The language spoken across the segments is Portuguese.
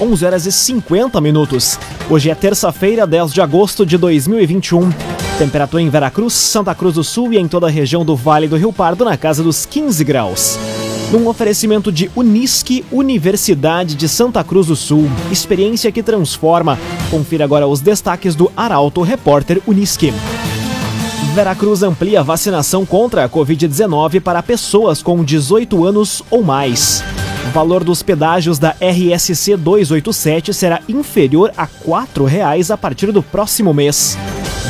11 horas e 50 minutos. Hoje é terça-feira, 10 de agosto de 2021. Temperatura em Veracruz, Santa Cruz do Sul e em toda a região do Vale do Rio Pardo na casa dos 15 graus. Num oferecimento de Unisque, Universidade de Santa Cruz do Sul. Experiência que transforma. Confira agora os destaques do Arauto Repórter Unisque. Veracruz amplia vacinação contra a Covid-19 para pessoas com 18 anos ou mais. O valor dos pedágios da RSC 287 será inferior a R$ 4,00 a partir do próximo mês.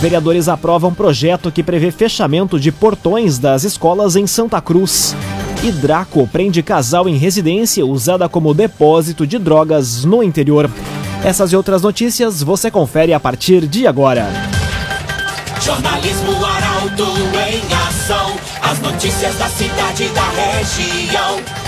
Vereadores aprovam projeto que prevê fechamento de portões das escolas em Santa Cruz. E Draco prende casal em residência usada como depósito de drogas no interior. Essas e outras notícias você confere a partir de agora. Jornalismo Arauto em ação. As notícias da cidade da região.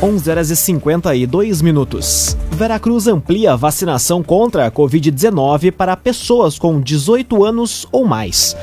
11 horas e 52 minutos. Veracruz amplia a vacinação contra a Covid-19 para pessoas com 18 anos ou mais.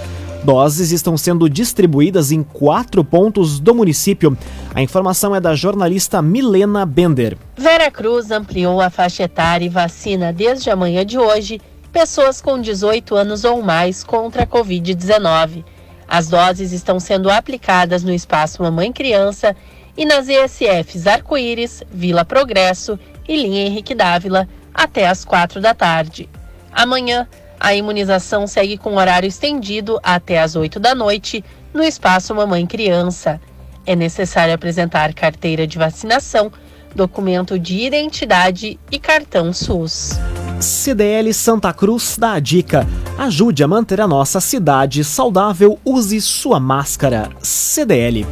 Doses estão sendo distribuídas em quatro pontos do município. A informação é da jornalista Milena Bender. Veracruz ampliou a faixa etária e vacina desde a manhã de hoje pessoas com 18 anos ou mais contra a Covid-19. As doses estão sendo aplicadas no espaço Mamãe Criança e nas ESFs Arco-Íris, Vila Progresso e Linha Henrique Dávila até às quatro da tarde. Amanhã, a imunização segue com horário estendido até às 8 da noite no espaço Mamãe Criança. É necessário apresentar carteira de vacinação, documento de identidade e cartão SUS. CDL Santa Cruz dá a dica. Ajude a manter a nossa cidade saudável, use sua máscara. CDL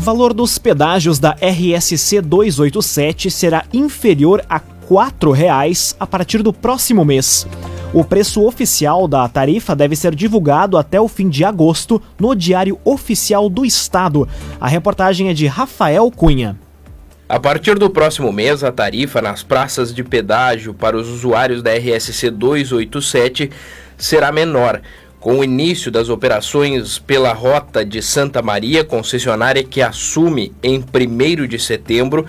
valor dos pedágios da RSC 287 será inferior a R$ 4,00 a partir do próximo mês. O preço oficial da tarifa deve ser divulgado até o fim de agosto no Diário Oficial do Estado. A reportagem é de Rafael Cunha. A partir do próximo mês, a tarifa nas praças de pedágio para os usuários da RSC 287 será menor, com o início das operações pela rota de Santa Maria, concessionária que assume em 1 de setembro,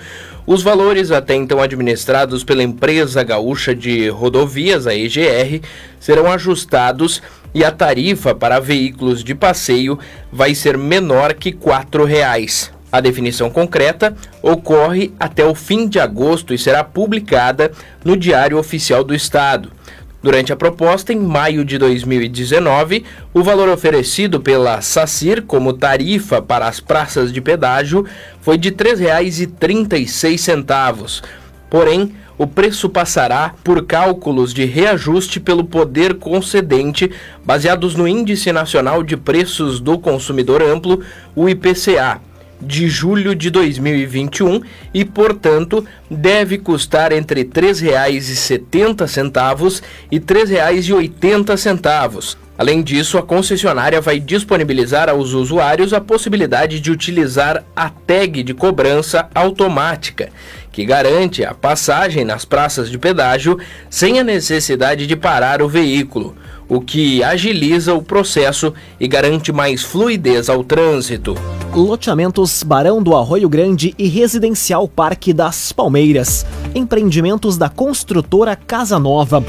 os valores até então administrados pela empresa gaúcha de rodovias, a EGR, serão ajustados e a tarifa para veículos de passeio vai ser menor que R$ 4,00. A definição concreta ocorre até o fim de agosto e será publicada no Diário Oficial do Estado. Durante a proposta, em maio de 2019, o valor oferecido pela SACIR como tarifa para as praças de pedágio foi de R$ 3,36. Porém, o preço passará por cálculos de reajuste pelo poder concedente, baseados no Índice Nacional de Preços do Consumidor Amplo, o IPCA de julho de 2021 e, portanto, deve custar entre R$ 3,70 e R$ 3,80. Além disso, a concessionária vai disponibilizar aos usuários a possibilidade de utilizar a tag de cobrança automática, que garante a passagem nas praças de pedágio sem a necessidade de parar o veículo o que agiliza o processo e garante mais fluidez ao trânsito. Loteamentos Barão do Arroio Grande e Residencial Parque das Palmeiras. Empreendimentos da construtora Casa Nova.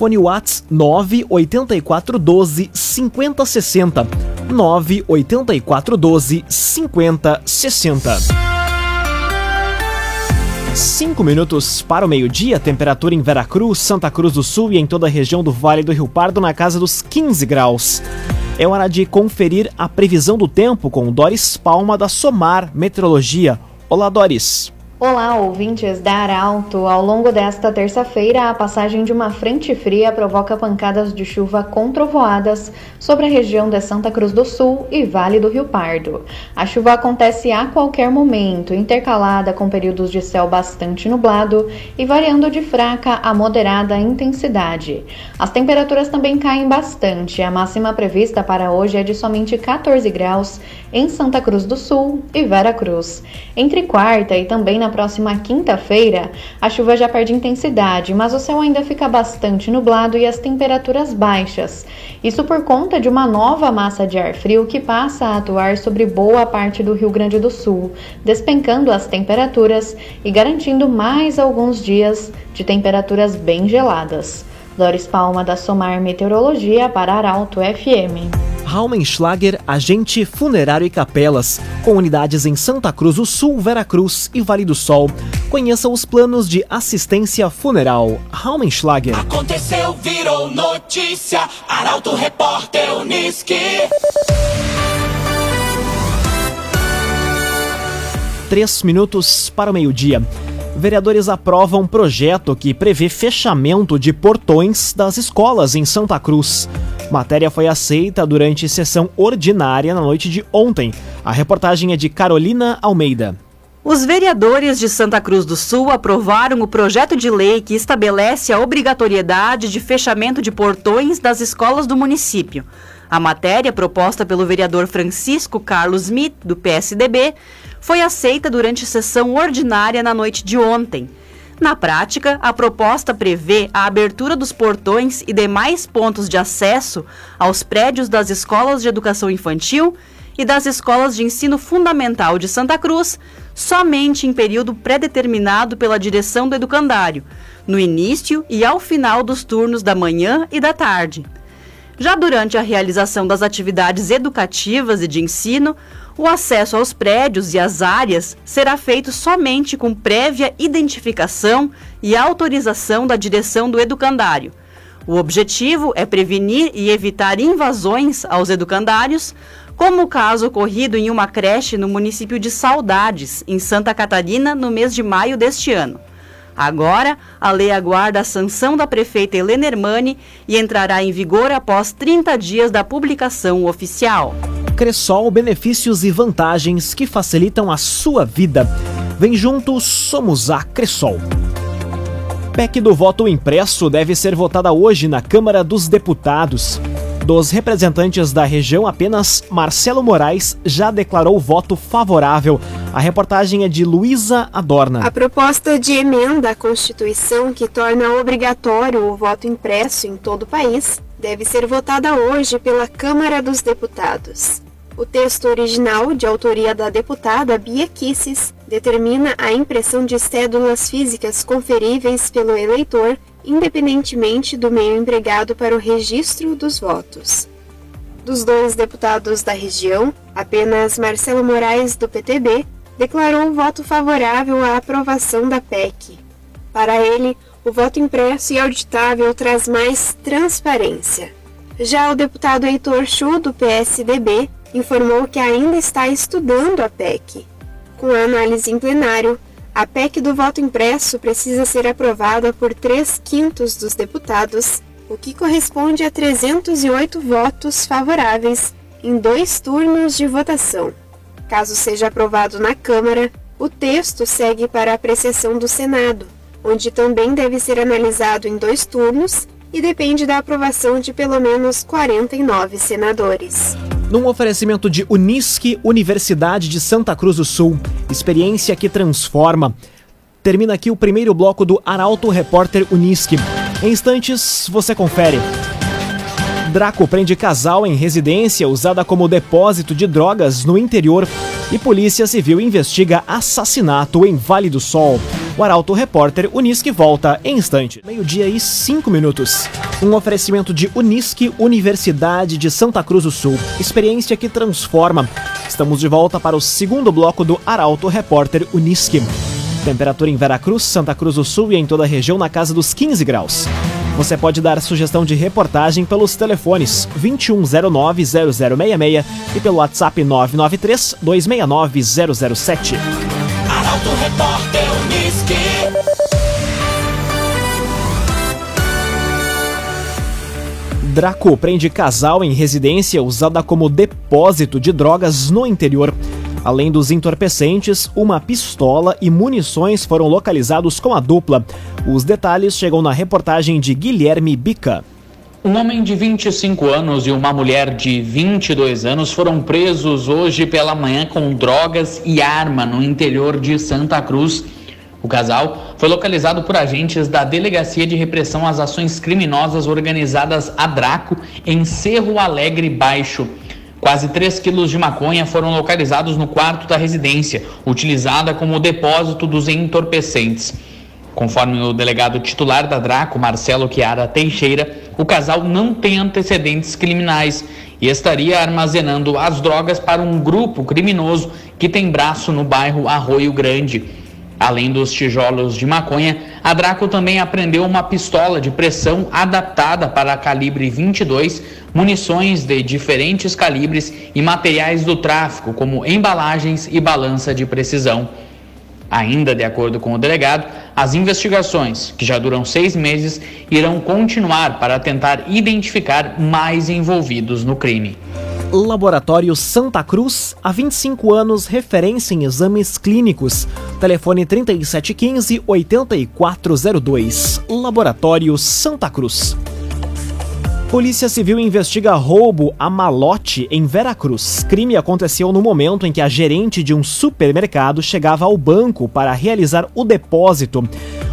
Fone Whats 98412 5060. 98412 5060. Cinco minutos para o meio-dia, temperatura em Veracruz, Santa Cruz do Sul e em toda a região do Vale do Rio Pardo na casa dos 15 graus. É hora de conferir a previsão do tempo com Doris Palma da Somar Meteorologia. Olá, Doris. Olá, ouvintes da Arauto. Ao longo desta terça-feira, a passagem de uma frente fria provoca pancadas de chuva com trovoadas sobre a região de Santa Cruz do Sul e Vale do Rio Pardo. A chuva acontece a qualquer momento, intercalada com períodos de céu bastante nublado e variando de fraca a moderada intensidade. As temperaturas também caem bastante. A máxima prevista para hoje é de somente 14 graus em Santa Cruz do Sul e Vera Cruz. Entre quarta e também na próxima quinta-feira, a chuva já perde intensidade, mas o céu ainda fica bastante nublado e as temperaturas baixas. Isso por conta de uma nova massa de ar frio que passa a atuar sobre boa parte do Rio Grande do Sul, despencando as temperaturas e garantindo mais alguns dias de temperaturas bem geladas. Doris Palma da Somar Meteorologia para Arauto FM. Raumenschlager, agente funerário e capelas, com unidades em Santa Cruz do Sul, Veracruz e Vale do Sol. Conheça os planos de assistência funeral. Raumenschlager. Aconteceu, virou notícia. Arauto Repórter Uniski. Três minutos para o meio-dia. Vereadores aprovam projeto que prevê fechamento de portões das escolas em Santa Cruz. Matéria foi aceita durante sessão ordinária na noite de ontem. A reportagem é de Carolina Almeida. Os vereadores de Santa Cruz do Sul aprovaram o projeto de lei que estabelece a obrigatoriedade de fechamento de portões das escolas do município. A matéria, proposta pelo vereador Francisco Carlos Smith, do PSDB, foi aceita durante sessão ordinária na noite de ontem. Na prática, a proposta prevê a abertura dos portões e demais pontos de acesso aos prédios das escolas de educação infantil e das escolas de ensino fundamental de Santa Cruz somente em período pré-determinado pela direção do educandário, no início e ao final dos turnos da manhã e da tarde. Já durante a realização das atividades educativas e de ensino, o acesso aos prédios e às áreas será feito somente com prévia identificação e autorização da direção do educandário. O objetivo é prevenir e evitar invasões aos educandários, como o caso ocorrido em uma creche no município de Saudades, em Santa Catarina, no mês de maio deste ano. Agora, a lei aguarda a sanção da prefeita Helena Hermani e entrará em vigor após 30 dias da publicação oficial. Cressol, benefícios e vantagens que facilitam a sua vida. Vem juntos, somos a Cressol. PEC do voto impresso deve ser votada hoje na Câmara dos Deputados. Dos representantes da região, apenas Marcelo Moraes já declarou voto favorável. A reportagem é de Luísa Adorna. A proposta de emenda à Constituição que torna obrigatório o voto impresso em todo o país deve ser votada hoje pela Câmara dos Deputados. O texto original, de autoria da deputada Bia Kisses, determina a impressão de cédulas físicas conferíveis pelo eleitor, independentemente do meio empregado para o registro dos votos. Dos dois deputados da região, apenas Marcelo Moraes, do PTB, declarou voto favorável à aprovação da PEC. Para ele, o voto impresso e auditável traz mais transparência. Já o deputado Heitor Chu, do PSDB, informou que ainda está estudando a PEC. Com a análise em plenário, a PEC do voto impresso precisa ser aprovada por 3 quintos dos deputados, o que corresponde a 308 votos favoráveis em dois turnos de votação. Caso seja aprovado na Câmara, o texto segue para a apreciação do Senado, onde também deve ser analisado em dois turnos e depende da aprovação de pelo menos 49 senadores num oferecimento de Unisque, Universidade de Santa Cruz do Sul. Experiência que transforma. Termina aqui o primeiro bloco do Arauto Repórter Unisque. Em instantes, você confere. Draco prende casal em residência usada como depósito de drogas no interior e Polícia Civil investiga assassinato em Vale do Sol. O Arauto Repórter Unisque volta em instante. Meio-dia e cinco minutos. Um oferecimento de Unisque, Universidade de Santa Cruz do Sul. Experiência que transforma. Estamos de volta para o segundo bloco do Arauto Repórter Unisque. Temperatura em Veracruz, Santa Cruz do Sul e em toda a região na casa dos 15 graus. Você pode dar sugestão de reportagem pelos telefones 2109-0066 e pelo WhatsApp 993-269-007. Arauto Repórter. Draco prende casal em residência usada como depósito de drogas no interior. Além dos entorpecentes, uma pistola e munições foram localizados com a dupla. Os detalhes chegam na reportagem de Guilherme Bica. Um homem de 25 anos e uma mulher de 22 anos foram presos hoje pela manhã com drogas e arma no interior de Santa Cruz. O casal foi localizado por agentes da Delegacia de Repressão às Ações Criminosas Organizadas Adraco em Cerro Alegre Baixo. Quase 3 quilos de maconha foram localizados no quarto da residência, utilizada como depósito dos entorpecentes. Conforme o delegado titular da Draco, Marcelo Chiara Teixeira, o casal não tem antecedentes criminais e estaria armazenando as drogas para um grupo criminoso que tem braço no bairro Arroio Grande. Além dos tijolos de maconha, a Draco também apreendeu uma pistola de pressão adaptada para calibre 22, munições de diferentes calibres e materiais do tráfico, como embalagens e balança de precisão. Ainda de acordo com o delegado, as investigações, que já duram seis meses, irão continuar para tentar identificar mais envolvidos no crime. Laboratório Santa Cruz, há 25 anos, referência em exames clínicos. Telefone 3715-8402. Laboratório Santa Cruz. Polícia Civil investiga roubo a malote em Veracruz. Crime aconteceu no momento em que a gerente de um supermercado chegava ao banco para realizar o depósito.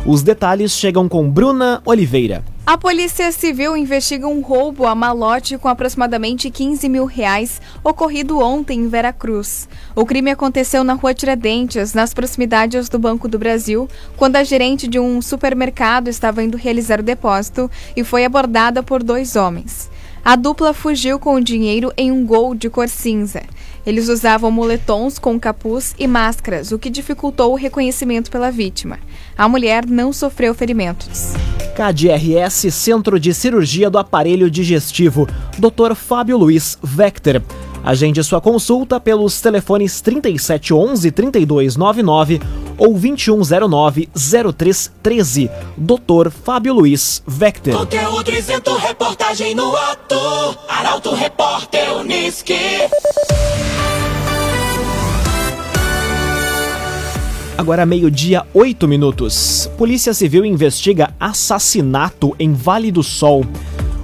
Os detalhes chegam com Bruna Oliveira. A Polícia Civil investiga um roubo a malote com aproximadamente 15 mil reais ocorrido ontem em Veracruz. O crime aconteceu na rua Tiradentes, nas proximidades do Banco do Brasil, quando a gerente de um supermercado estava indo realizar o depósito e foi abordada por dois homens. A dupla fugiu com o dinheiro em um gol de cor cinza. Eles usavam moletons com capuz e máscaras, o que dificultou o reconhecimento pela vítima. A mulher não sofreu ferimentos. KDRS Centro de Cirurgia do Aparelho Digestivo, Dr. Fábio Luiz Vector. Agende sua consulta pelos telefones 3711 3299 ou 2109 0313. Dr. Fábio Luiz Vector. Conteúdo isento, reportagem no ato. Arauto Repórter Uniski. Agora meio-dia, 8 minutos. Polícia Civil investiga assassinato em Vale do Sol.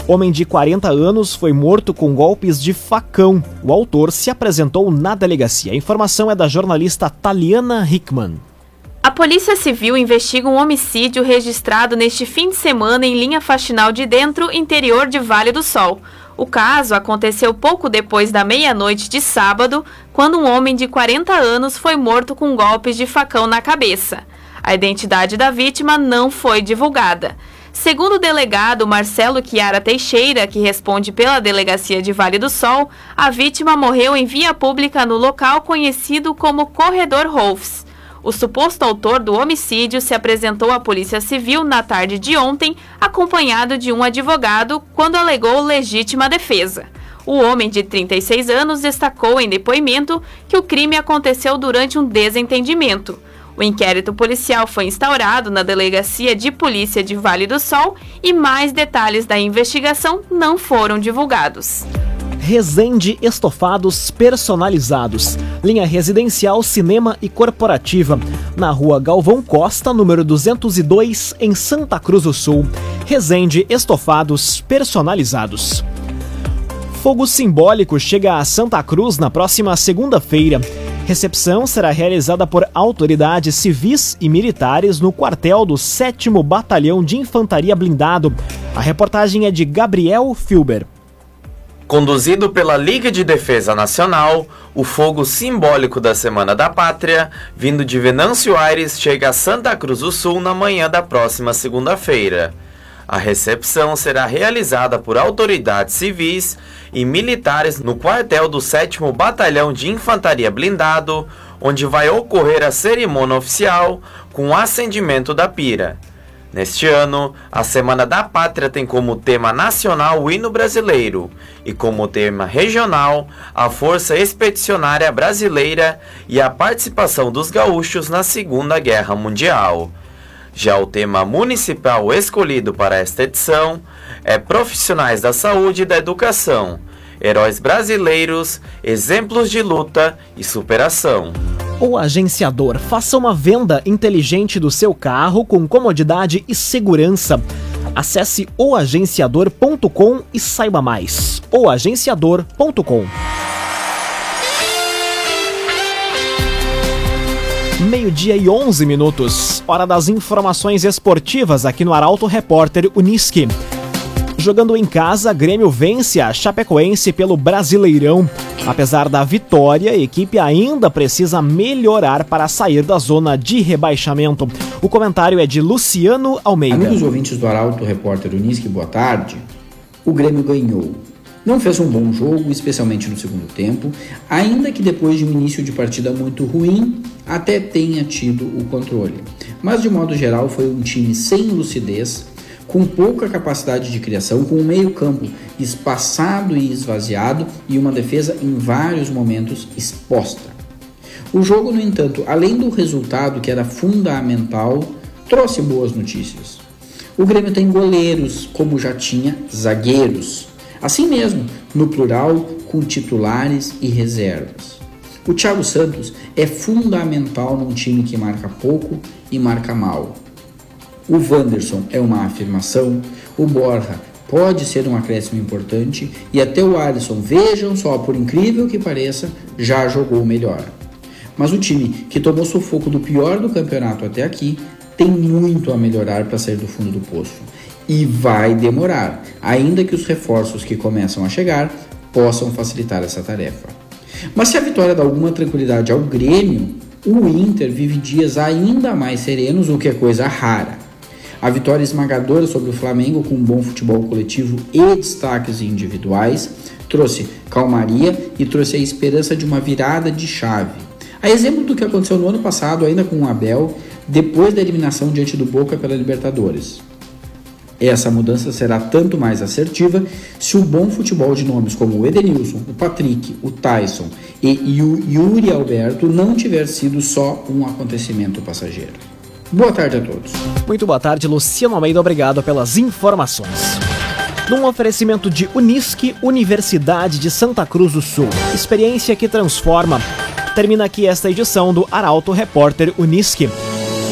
Homem de 40 anos foi morto com golpes de facão. O autor se apresentou na delegacia. A informação é da jornalista Taliana Hickman. A Polícia Civil investiga um homicídio registrado neste fim de semana em linha faxinal de dentro, interior de Vale do Sol. O caso aconteceu pouco depois da meia-noite de sábado, quando um homem de 40 anos foi morto com golpes de facão na cabeça. A identidade da vítima não foi divulgada. Segundo o delegado Marcelo Chiara Teixeira, que responde pela delegacia de Vale do Sol, a vítima morreu em via pública no local conhecido como Corredor Rolfs. O suposto autor do homicídio se apresentou à Polícia Civil na tarde de ontem, acompanhado de um advogado, quando alegou legítima defesa. O homem de 36 anos destacou em depoimento que o crime aconteceu durante um desentendimento. O inquérito policial foi instaurado na Delegacia de Polícia de Vale do Sol e mais detalhes da investigação não foram divulgados. Resende Estofados Personalizados. Linha residencial, cinema e corporativa. Na rua Galvão Costa, número 202, em Santa Cruz do Sul. Resende Estofados Personalizados. Fogo simbólico chega a Santa Cruz na próxima segunda-feira. Recepção será realizada por autoridades civis e militares no quartel do 7 Batalhão de Infantaria Blindado. A reportagem é de Gabriel Filber. Conduzido pela Liga de Defesa Nacional, o fogo simbólico da Semana da Pátria, vindo de Venâncio Aires, chega a Santa Cruz do Sul na manhã da próxima segunda-feira. A recepção será realizada por autoridades civis e militares no quartel do 7 Batalhão de Infantaria Blindado, onde vai ocorrer a cerimônia oficial com o acendimento da pira. Neste ano, a Semana da Pátria tem como tema nacional o hino brasileiro e como tema regional a Força Expedicionária Brasileira e a participação dos gaúchos na Segunda Guerra Mundial. Já o tema municipal escolhido para esta edição é Profissionais da Saúde e da Educação, Heróis Brasileiros, Exemplos de Luta e Superação. O agenciador faça uma venda inteligente do seu carro com comodidade e segurança. Acesse oagenciador.com e saiba mais. oagenciador.com Meio-dia e 11 minutos. Hora das informações esportivas aqui no Arauto Repórter Uniski. Jogando em casa, Grêmio vence a Chapecoense pelo Brasileirão. Apesar da vitória, a equipe ainda precisa melhorar para sair da zona de rebaixamento. O comentário é de Luciano Almeida. Amigos ouvintes do Arauto Repórter Unisque, boa tarde. O Grêmio ganhou. Não fez um bom jogo, especialmente no segundo tempo, ainda que depois de um início de partida muito ruim, até tenha tido o controle. Mas de modo geral foi um time sem lucidez, com pouca capacidade de criação, com um meio-campo espaçado e esvaziado e uma defesa em vários momentos exposta. O jogo, no entanto, além do resultado que era fundamental, trouxe boas notícias. O Grêmio tem goleiros, como já tinha zagueiros. Assim mesmo, no plural, com titulares e reservas. O Thiago Santos é fundamental num time que marca pouco e marca mal. O Wanderson é uma afirmação, o Borja pode ser um acréscimo importante e até o Alisson, vejam só, por incrível que pareça, já jogou melhor. Mas o time que tomou sufoco do pior do campeonato até aqui tem muito a melhorar para sair do fundo do poço. E vai demorar, ainda que os reforços que começam a chegar possam facilitar essa tarefa. Mas se a vitória dá alguma tranquilidade ao Grêmio, o Inter vive dias ainda mais serenos, o que é coisa rara. A vitória esmagadora sobre o Flamengo, com um bom futebol coletivo e destaques individuais, trouxe calmaria e trouxe a esperança de uma virada de chave. A exemplo do que aconteceu no ano passado, ainda com o Abel, depois da eliminação diante do Boca pela Libertadores. Essa mudança será tanto mais assertiva se o bom futebol de nomes como o Edenilson, o Patrick, o Tyson e o Yuri Alberto não tiver sido só um acontecimento passageiro. Boa tarde a todos. Muito boa tarde, Luciano Almeida. Obrigado pelas informações. Num oferecimento de Unisque, Universidade de Santa Cruz do Sul. Experiência que transforma. Termina aqui esta edição do Arauto Repórter Unisque.